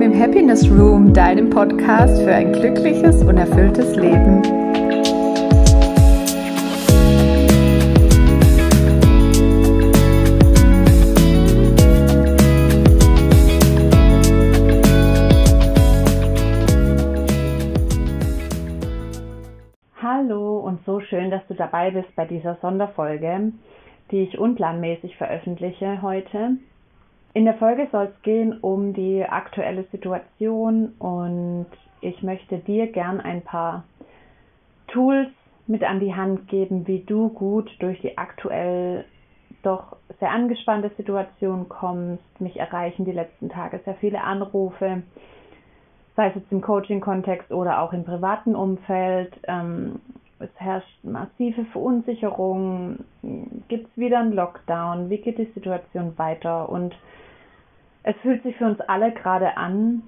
willkommen im Happiness Room, deinem Podcast für ein glückliches und erfülltes Leben. Hallo und so schön, dass du dabei bist bei dieser Sonderfolge, die ich unplanmäßig veröffentliche heute. In der Folge soll es gehen um die aktuelle Situation und ich möchte dir gern ein paar Tools mit an die Hand geben, wie du gut durch die aktuell doch sehr angespannte Situation kommst. Mich erreichen die letzten Tage sehr viele Anrufe, sei es jetzt im Coaching-Kontext oder auch im privaten Umfeld. Ähm, es herrscht massive Verunsicherung. Gibt es wieder einen Lockdown? Wie geht die Situation weiter? Und es fühlt sich für uns alle gerade an,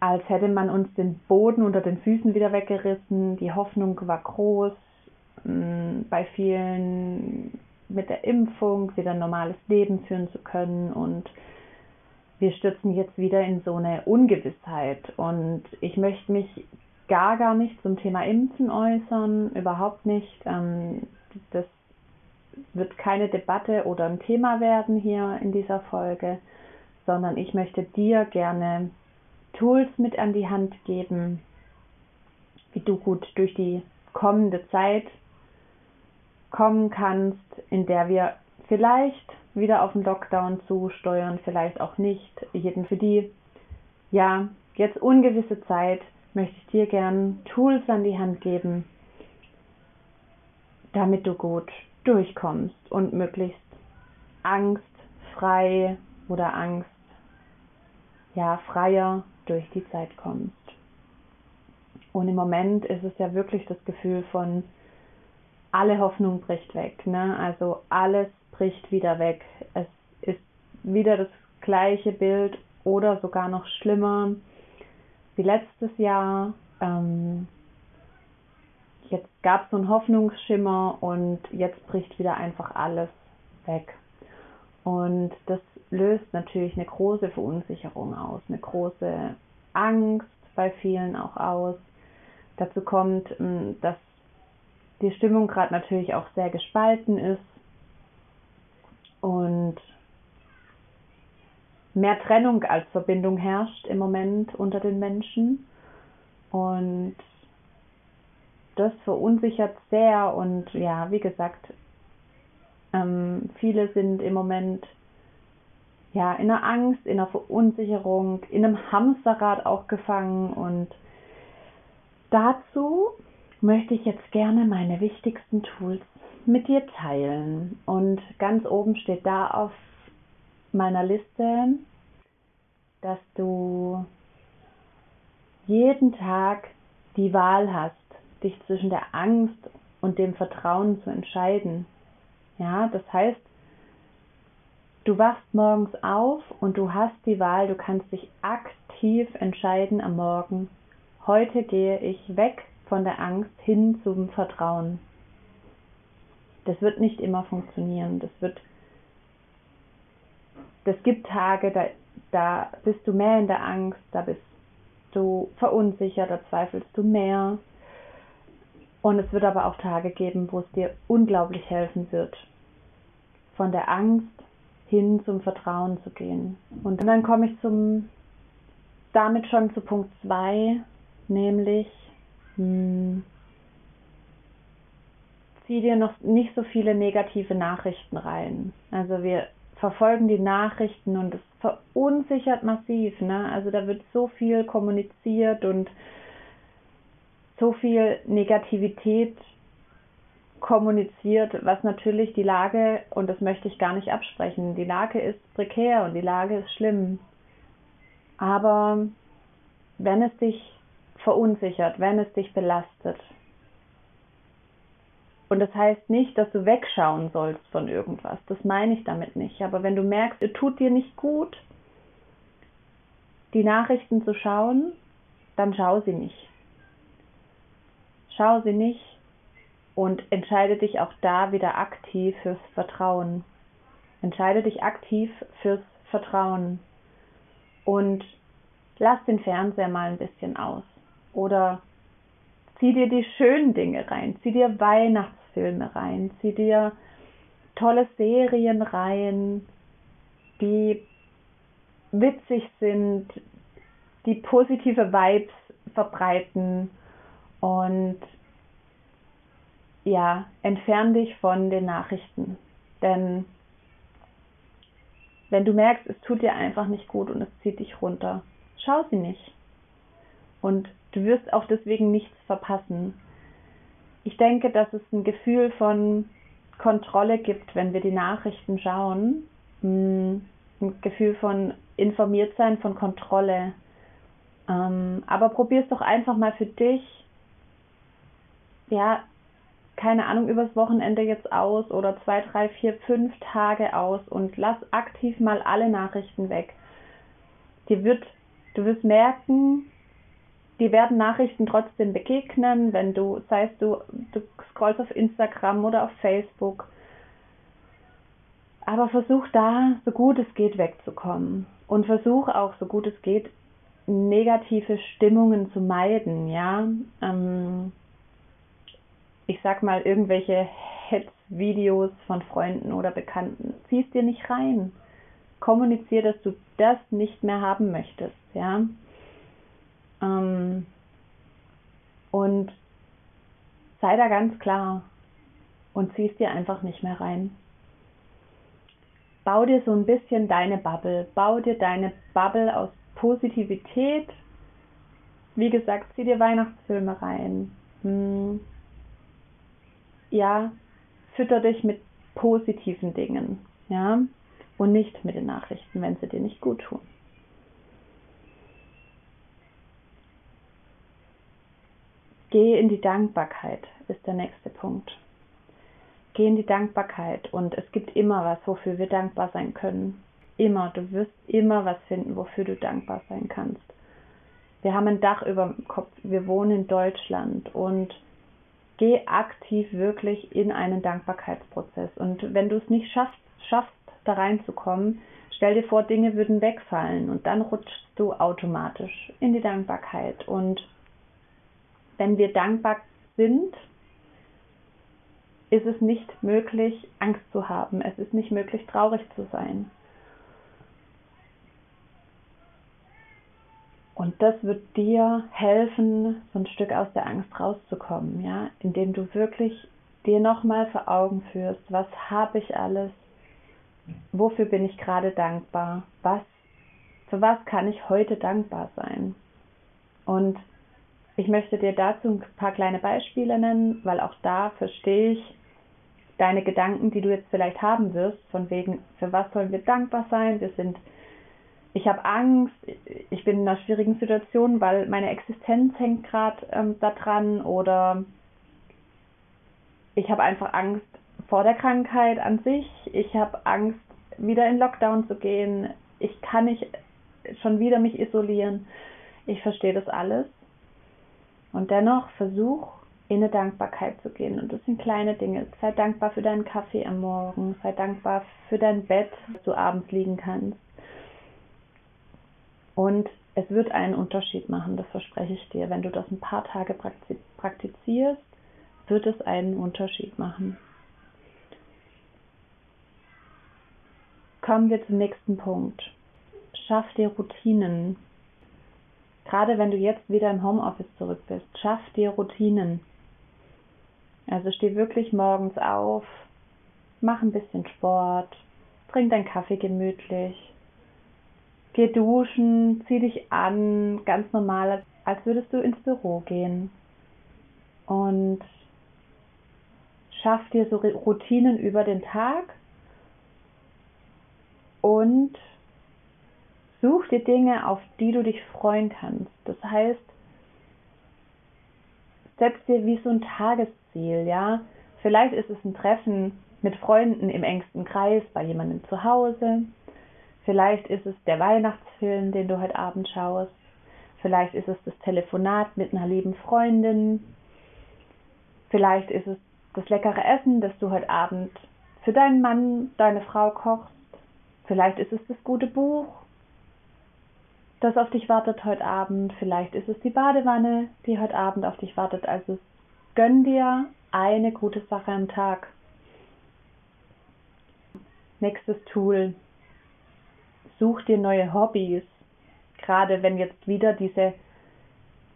als hätte man uns den Boden unter den Füßen wieder weggerissen. Die Hoffnung war groß, mm, bei vielen mit der Impfung wieder ein normales Leben führen zu können und wir stürzen jetzt wieder in so eine Ungewissheit und ich möchte mich gar, gar nicht zum Thema Impfen äußern, überhaupt nicht. Ähm, wird keine Debatte oder ein Thema werden hier in dieser Folge, sondern ich möchte dir gerne Tools mit an die Hand geben, wie du gut durch die kommende Zeit kommen kannst, in der wir vielleicht wieder auf den Lockdown zusteuern, vielleicht auch nicht. Jeden für die, ja, jetzt ungewisse Zeit möchte ich dir gern Tools an die Hand geben, damit du gut durchkommst und möglichst angstfrei oder Angst ja freier durch die Zeit kommst. Und im Moment ist es ja wirklich das Gefühl von alle Hoffnung bricht weg, ne? Also alles bricht wieder weg. Es ist wieder das gleiche Bild oder sogar noch schlimmer wie letztes Jahr. Ähm, jetzt gab es so einen Hoffnungsschimmer und jetzt bricht wieder einfach alles weg. Und das löst natürlich eine große Verunsicherung aus, eine große Angst bei vielen auch aus. Dazu kommt, ähm, dass die Stimmung gerade natürlich auch sehr gespalten ist und mehr Trennung als Verbindung herrscht im Moment unter den Menschen. Und das verunsichert sehr und ja, wie gesagt, ähm, viele sind im Moment ja in einer Angst, in einer Verunsicherung, in einem Hamsterrad auch gefangen und dazu möchte ich jetzt gerne meine wichtigsten Tools mit dir teilen. Und ganz oben steht da auf meiner Liste, dass du jeden Tag die Wahl hast, dich zwischen der Angst und dem Vertrauen zu entscheiden. Ja, das heißt, du wachst morgens auf und du hast die Wahl, du kannst dich aktiv entscheiden am Morgen. Heute gehe ich weg von der Angst hin zum Vertrauen. Das wird nicht immer funktionieren. Das wird es gibt Tage, da, da bist du mehr in der Angst, da bist du verunsichert, da zweifelst du mehr. Und es wird aber auch Tage geben, wo es dir unglaublich helfen wird, von der Angst hin zum Vertrauen zu gehen. Und dann komme ich zum, damit schon zu Punkt 2, nämlich hm, zieh dir noch nicht so viele negative Nachrichten rein. Also wir verfolgen die Nachrichten und es verunsichert massiv. Ne? Also da wird so viel kommuniziert und so viel Negativität kommuniziert, was natürlich die Lage, und das möchte ich gar nicht absprechen, die Lage ist prekär und die Lage ist schlimm. Aber wenn es dich verunsichert, wenn es dich belastet, und das heißt nicht, dass du wegschauen sollst von irgendwas. Das meine ich damit nicht. Aber wenn du merkst, es tut dir nicht gut, die Nachrichten zu schauen, dann schau sie nicht. Schau sie nicht und entscheide dich auch da wieder aktiv fürs Vertrauen. Entscheide dich aktiv fürs Vertrauen. und lass den Fernseher mal ein bisschen aus. Oder zieh dir die schönen Dinge rein, zieh dir Weihnachtsfilme rein, zieh dir tolle Serien rein, die witzig sind, die positive Vibes verbreiten und ja, entfern dich von den Nachrichten. Denn wenn du merkst, es tut dir einfach nicht gut und es zieht dich runter, schau sie nicht. Und du wirst auch deswegen nichts verpassen. Ich denke, dass es ein Gefühl von Kontrolle gibt, wenn wir die Nachrichten schauen. Hm, ein Gefühl von informiert sein, von Kontrolle. Ähm, aber probier es doch einfach mal für dich. Ja, keine Ahnung, übers Wochenende jetzt aus oder zwei, drei, vier, fünf Tage aus und lass aktiv mal alle Nachrichten weg. Dir wird, du wirst merken, die werden Nachrichten trotzdem begegnen, wenn du, sei es du, du scrollst auf Instagram oder auf Facebook. Aber versuch da, so gut es geht, wegzukommen. Und versuch auch, so gut es geht, negative Stimmungen zu meiden, ja. Ähm, ich sag mal, irgendwelche Hetzvideos von Freunden oder Bekannten. Ziehst dir nicht rein. Kommunizier, dass du das nicht mehr haben möchtest, ja. Ähm, und sei da ganz klar und ziehst dir einfach nicht mehr rein. Bau dir so ein bisschen deine Bubble. Bau dir deine Bubble aus Positivität. Wie gesagt, zieh dir Weihnachtsfilme rein. Hm ja, fütter dich mit positiven Dingen, ja, und nicht mit den Nachrichten, wenn sie dir nicht gut tun. Geh in die Dankbarkeit, ist der nächste Punkt. Geh in die Dankbarkeit und es gibt immer was, wofür wir dankbar sein können. Immer, du wirst immer was finden, wofür du dankbar sein kannst. Wir haben ein Dach über dem Kopf, wir wohnen in Deutschland und geh aktiv wirklich in einen Dankbarkeitsprozess. Und wenn du es nicht schaffst, schaffst, da reinzukommen, stell dir vor, Dinge würden wegfallen und dann rutschst du automatisch in die Dankbarkeit. Und wenn wir dankbar sind, ist es nicht möglich, Angst zu haben. Es ist nicht möglich, traurig zu sein. Und das wird dir helfen, so ein Stück aus der Angst rauszukommen, ja, indem du wirklich dir nochmal vor Augen führst, was habe ich alles, wofür bin ich gerade dankbar, was, für was kann ich heute dankbar sein. Und ich möchte dir dazu ein paar kleine Beispiele nennen, weil auch da verstehe ich deine Gedanken, die du jetzt vielleicht haben wirst, von wegen, für was sollen wir dankbar sein? Wir sind ich habe Angst, ich bin in einer schwierigen Situation, weil meine Existenz hängt gerade ähm, daran oder ich habe einfach Angst vor der Krankheit an sich. Ich habe Angst, wieder in Lockdown zu gehen. Ich kann nicht schon wieder mich isolieren. Ich verstehe das alles. Und dennoch versuch in eine Dankbarkeit zu gehen. Und das sind kleine Dinge. Sei dankbar für deinen Kaffee am Morgen. Sei dankbar für dein Bett, dass du abends liegen kannst. Und es wird einen Unterschied machen, das verspreche ich dir. Wenn du das ein paar Tage praktizierst, wird es einen Unterschied machen. Kommen wir zum nächsten Punkt. Schaff dir Routinen. Gerade wenn du jetzt wieder im Homeoffice zurück bist, schaff dir Routinen. Also steh wirklich morgens auf, mach ein bisschen Sport, trink deinen Kaffee gemütlich, Geh duschen, zieh dich an, ganz normal, als würdest du ins Büro gehen. Und schaff dir so Routinen über den Tag und such dir Dinge, auf die du dich freuen kannst. Das heißt, setz dir wie so ein Tagesziel, ja. Vielleicht ist es ein Treffen mit Freunden im engsten Kreis bei jemandem zu Hause. Vielleicht ist es der Weihnachtsfilm, den du heute Abend schaust. Vielleicht ist es das Telefonat mit einer lieben Freundin. Vielleicht ist es das leckere Essen, das du heute Abend für deinen Mann, deine Frau kochst. Vielleicht ist es das gute Buch. das auf dich wartet heute Abend. Vielleicht ist es die Badewanne, die heute Abend auf dich wartet. Also gönn dir eine gute Sache am Tag. Nächstes Tool. Such dir neue Hobbys. Gerade wenn jetzt wieder diese,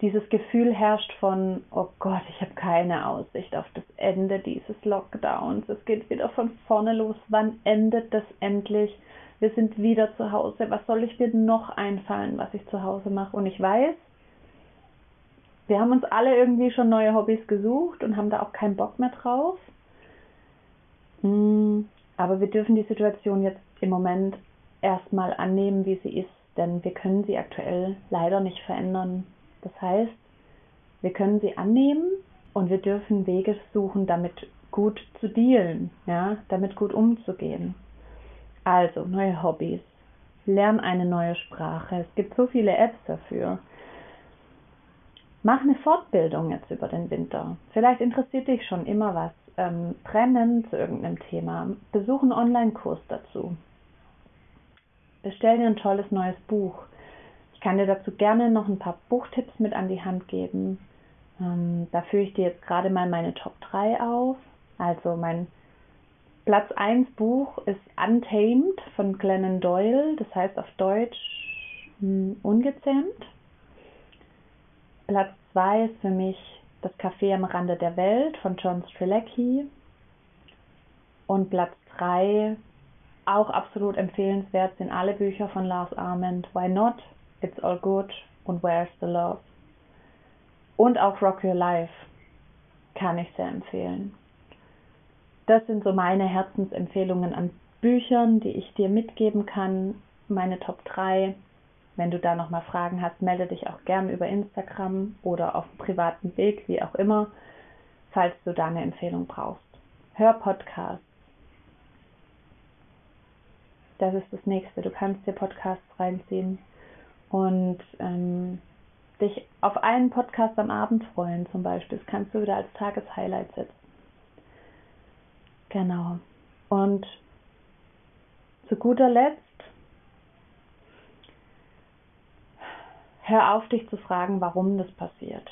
dieses Gefühl herrscht von, oh Gott, ich habe keine Aussicht auf das Ende dieses Lockdowns. Es geht wieder von vorne los. Wann endet das endlich? Wir sind wieder zu Hause. Was soll ich mir noch einfallen, was ich zu Hause mache? Und ich weiß, wir haben uns alle irgendwie schon neue Hobbys gesucht und haben da auch keinen Bock mehr drauf. Hm, aber wir dürfen die Situation jetzt im Moment erstmal annehmen, wie sie ist, denn wir können sie aktuell leider nicht verändern. Das heißt, wir können sie annehmen und wir dürfen Wege suchen, damit gut zu dealen, ja, damit gut umzugehen. Also, neue Hobbys. Lern eine neue Sprache. Es gibt so viele Apps dafür. Mach eine Fortbildung jetzt über den Winter. Vielleicht interessiert dich schon immer was. Ähm, brennen zu irgendeinem Thema. Besuch einen Online-Kurs dazu. Bestell dir ein tolles neues Buch. Ich kann dir dazu gerne noch ein paar Buchtipps mit an die Hand geben. Ähm, da führe ich dir jetzt gerade mal meine Top 3 auf. Also mein Platz 1 Buch ist Untamed von Glennon Doyle, das heißt auf Deutsch mh, hm, ungezähmt. Platz 2 ist für mich Das Café am Rande der Welt von John Strzelecki. Und Platz 3, auch absolut empfehlenswert, sind alle Bücher von Lars Arment. Why Not, It's All Good und Where's the Love. Und auch Rock Your Life kann ich sehr empfehlen. Das sind so meine Herzensempfehlungen an Büchern, die ich dir mitgeben kann. Meine Top 3. Wenn du da nochmal Fragen hast, melde dich auch gern über Instagram oder auf privaten Weg, wie auch immer, falls du da eine Empfehlung brauchst. Hör Podcasts. Das ist das nächste. Du kannst dir Podcasts reinziehen und ähm, dich auf einen Podcast am Abend freuen, zum Beispiel. Das kannst du wieder als Tageshighlight setzen. Genau. Und zu guter Letzt, hör auf, dich zu fragen, warum das passiert.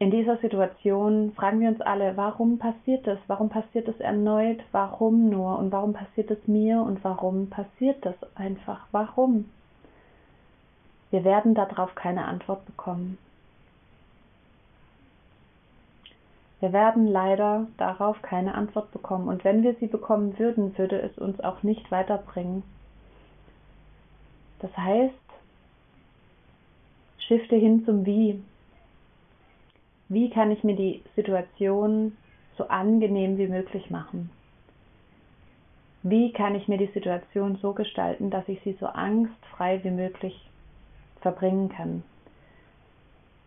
In dieser Situation fragen wir uns alle, warum passiert das? Warum passiert das erneut? Warum nur? Und warum passiert es mir? Und warum passiert das einfach? Warum? Wir werden darauf keine Antwort bekommen. Wir werden leider darauf keine Antwort bekommen. Und wenn wir sie bekommen würden, würde es uns auch nicht weiterbringen. Das heißt, shifte hin zum Wie. Wie kann ich mir die Situation so angenehm wie möglich machen? Wie kann ich mir die Situation so gestalten, dass ich sie so angstfrei wie möglich verbringen kann?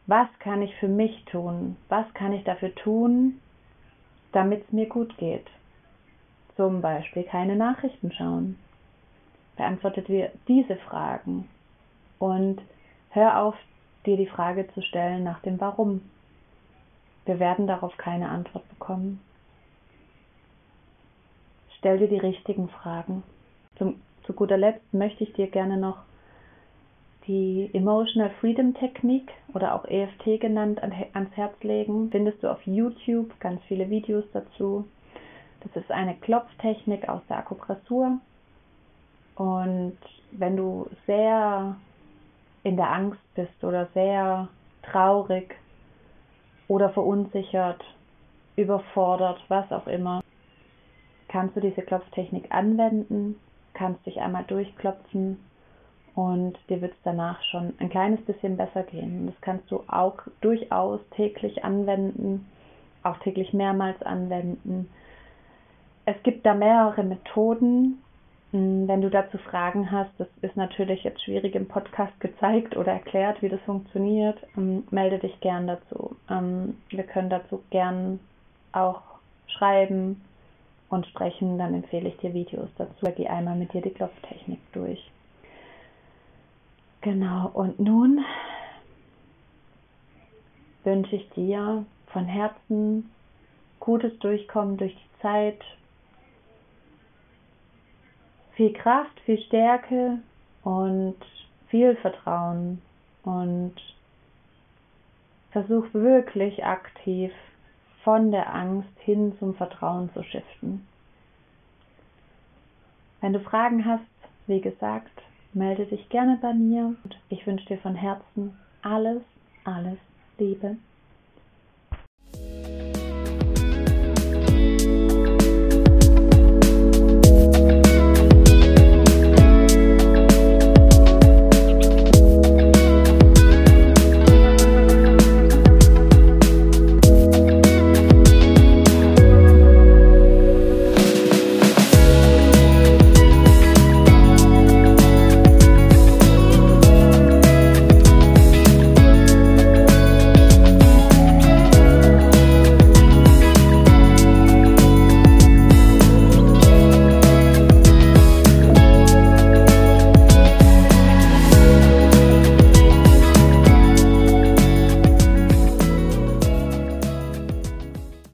was kann ich für mich tun? Was kann ich dafür tun, damit es mir gut geht? Zum Beispiel keine Nachrichten schauen. Beantwortet wir diese Fragen und hör auf, dir die Frage zu stellen nach dem Warum. Wir werden darauf keine Antwort bekommen. Stell dir die richtigen Fragen. Zum, zu guter Letzt möchte ich dir gerne noch die Emotional Freedom Technik oder auch EFT genannt ans Herz legen. Findest du auf YouTube ganz viele Videos dazu. Das ist eine Klopftechnik aus der Akupressur. Und wenn du sehr in der Angst bist oder sehr traurig oder verunsichert, überfordert, was auch immer, kannst du diese Klopftechnik anwenden, kannst dich einmal durchklopfen und dir wird es danach schon ein kleines bisschen besser gehen. Das kannst du auch durchaus täglich anwenden, auch täglich mehrmals anwenden. Es gibt da mehrere Methoden. Wenn du dazu Fragen hast, das ist natürlich jetzt schwierig im Podcast gezeigt oder erklärt, wie das funktioniert, hm, melde dich gern dazu. Ähm, wir können dazu gern auch schreiben und sprechen, dann empfehle ich dir Videos dazu. Geh einmal mit dir die Klopftechnik durch. Genau, und nun wünsche ich dir von Herzen gutes Durchkommen durch die Zeit. Viel Kraft, viel Stärke und viel Vertrauen und versuch wirklich aktiv von der Angst hin zum Vertrauen zu shiften. Wenn du Fragen hast, wie gesagt, melde dich gerne bei mir und ich wünsche dir von Herzen alles, alles Liebe.